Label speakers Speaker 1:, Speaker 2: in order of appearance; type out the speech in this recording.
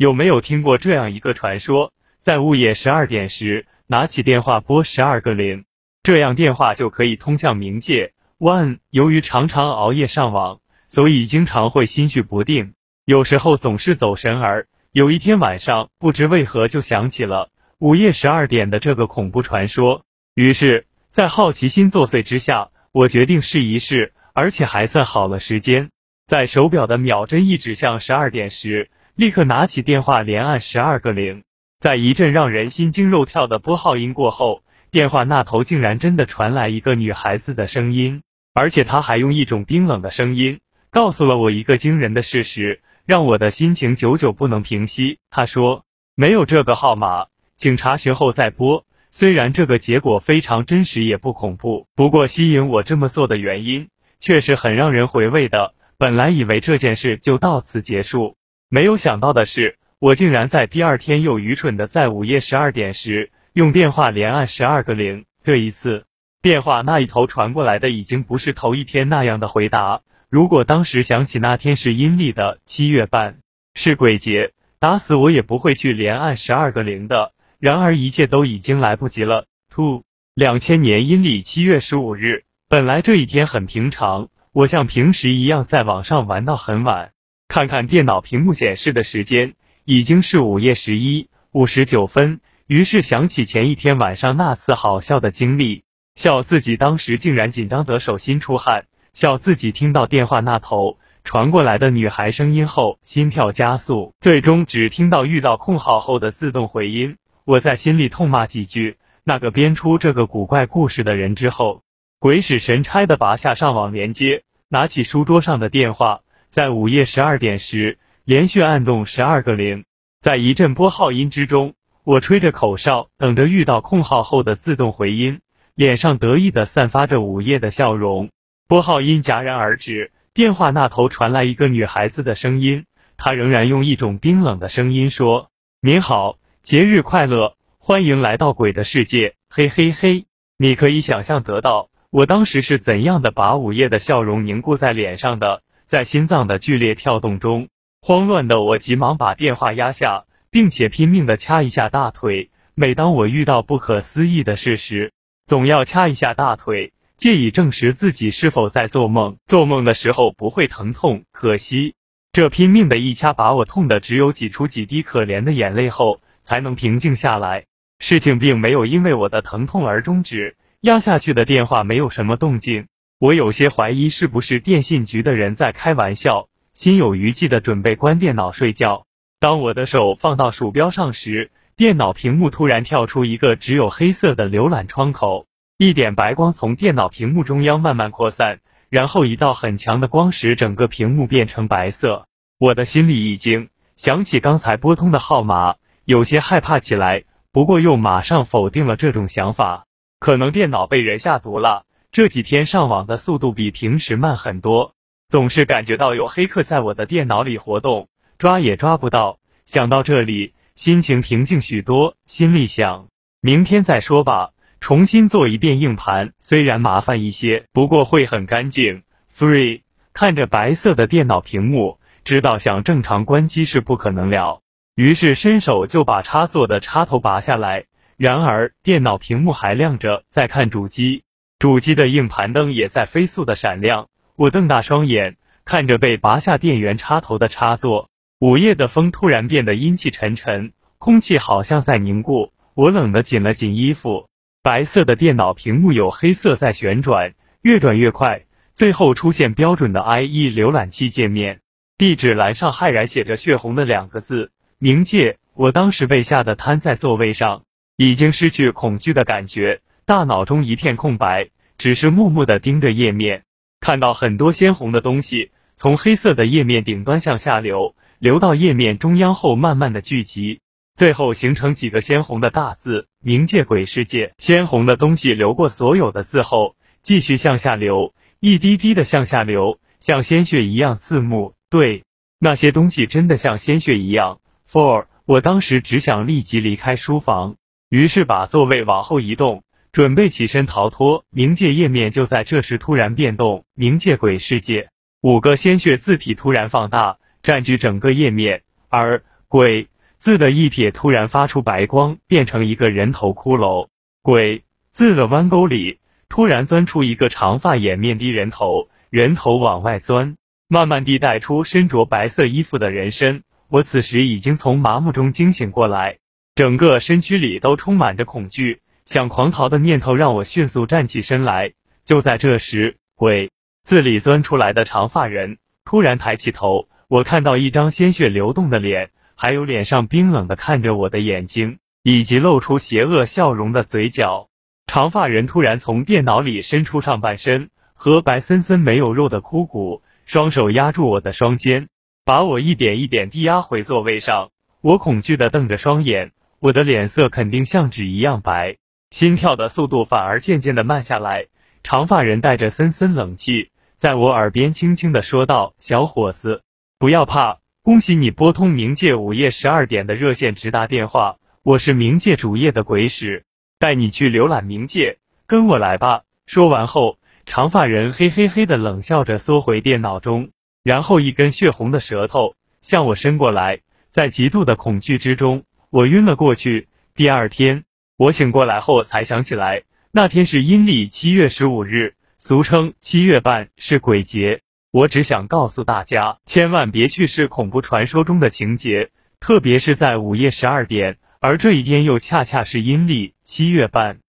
Speaker 1: 有没有听过这样一个传说？在午夜十二点时，拿起电话拨十二个零，这样电话就可以通向冥界。One，由于常常熬夜上网，所以经常会心绪不定，有时候总是走神儿。有一天晚上，不知为何就想起了午夜十二点的这个恐怖传说。于是，在好奇心作祟之下，我决定试一试，而且还算好了时间。在手表的秒针一指向十二点时，立刻拿起电话，连按十二个零。在一阵让人心惊肉跳的拨号音过后，电话那头竟然真的传来一个女孩子的声音。而且她还用一种冰冷的声音告诉了我一个惊人的事实，让我的心情久久不能平息。他说：“没有这个号码，请查询后再拨。”虽然这个结果非常真实，也不恐怖，不过吸引我这么做的原因却是很让人回味的。本来以为这件事就到此结束，没有想到的是，我竟然在第二天又愚蠢的在午夜十二点时用电话连按十二个零。这一次。电话那一头传过来的已经不是头一天那样的回答。如果当时想起那天是阴历的七月半，是鬼节，打死我也不会去连按十二个零的。然而一切都已经来不及了。two 两千年阴历七月十五日，本来这一天很平常，我像平时一样在网上玩到很晚。看看电脑屏幕显示的时间，已经是午夜十一五十九分。于是想起前一天晚上那次好笑的经历。笑自己当时竟然紧张得手心出汗，笑自己听到电话那头传过来的女孩声音后心跳加速，最终只听到遇到空号后的自动回音。我在心里痛骂几句那个编出这个古怪故事的人之后，鬼使神差的拔下上网连接，拿起书桌上的电话，在午夜十二点时连续按动十二个零，在一阵拨号音之中，我吹着口哨，等着遇到空号后的自动回音。脸上得意的散发着午夜的笑容，拨号音戛然而止，电话那头传来一个女孩子的声音，她仍然用一种冰冷的声音说：“您好，节日快乐，欢迎来到鬼的世界。”嘿嘿嘿，你可以想象得到我当时是怎样的把午夜的笑容凝固在脸上的，在心脏的剧烈跳动中，慌乱的我急忙把电话压下，并且拼命的掐一下大腿。每当我遇到不可思议的事时，总要掐一下大腿，借以证实自己是否在做梦。做梦的时候不会疼痛，可惜这拼命的一掐，把我痛的只有挤出几滴可怜的眼泪后，才能平静下来。事情并没有因为我的疼痛而终止，压下去的电话没有什么动静。我有些怀疑是不是电信局的人在开玩笑，心有余悸的准备关电脑睡觉。当我的手放到鼠标上时，电脑屏幕突然跳出一个只有黑色的浏览窗口，一点白光从电脑屏幕中央慢慢扩散，然后一道很强的光使整个屏幕变成白色。我的心里一惊，想起刚才拨通的号码，有些害怕起来，不过又马上否定了这种想法。可能电脑被人下毒了，这几天上网的速度比平时慢很多，总是感觉到有黑客在我的电脑里活动，抓也抓不到。想到这里。心情平静许多，心里想，明天再说吧。重新做一遍硬盘，虽然麻烦一些，不过会很干净。Three，看着白色的电脑屏幕，知道想正常关机是不可能了，于是伸手就把插座的插头拔下来。然而电脑屏幕还亮着，在看主机，主机的硬盘灯也在飞速的闪亮。我瞪大双眼，看着被拔下电源插头的插座。午夜的风突然变得阴气沉沉，空气好像在凝固。我冷得紧了紧衣服。白色的电脑屏幕有黑色在旋转，越转越快，最后出现标准的 IE 浏览器界面。地址栏上骇然写着血红的两个字：冥界。我当时被吓得瘫在座位上，已经失去恐惧的感觉，大脑中一片空白，只是默默的盯着页面，看到很多鲜红的东西从黑色的页面顶端向下流。流到页面中央后，慢慢的聚集，最后形成几个鲜红的大字“冥界鬼世界”。鲜红的东西流过所有的字后，继续向下流，一滴滴的向下流，像鲜血一样刺目。对，那些东西真的像鲜血一样。For，我当时只想立即离开书房，于是把座位往后移动，准备起身逃脱。冥界页面就在这时突然变动，“冥界鬼世界”五个鲜血字体突然放大。占据整个页面，而鬼字的一撇突然发出白光，变成一个人头骷髅。鬼字的弯钩里突然钻出一个长发掩面的人头，人头往外钻，慢慢地带出身着白色衣服的人身。我此时已经从麻木中惊醒过来，整个身躯里都充满着恐惧，想狂逃的念头让我迅速站起身来。就在这时，鬼字里钻出来的长发人突然抬起头，我看到一张鲜血流动的脸。还有脸上冰冷的看着我的眼睛，以及露出邪恶笑容的嘴角。长发人突然从电脑里伸出上半身和白森森没有肉的枯骨，双手压住我的双肩，把我一点一点地压回座位上。我恐惧的瞪着双眼，我的脸色肯定像纸一样白，心跳的速度反而渐渐的慢下来。长发人带着森森冷气，在我耳边轻轻的说道：“小伙子，不要怕。”恭喜你拨通冥界午夜十二点的热线直达电话，我是冥界主页的鬼使，带你去浏览冥界，跟我来吧。说完后，长发人嘿嘿嘿的冷笑着缩回电脑中，然后一根血红的舌头向我伸过来，在极度的恐惧之中，我晕了过去。第二天，我醒过来后才想起来，那天是阴历七月十五日，俗称七月半，是鬼节。我只想告诉大家，千万别去试恐怖传说中的情节，特别是在午夜十二点，而这一天又恰恰是阴历七月半。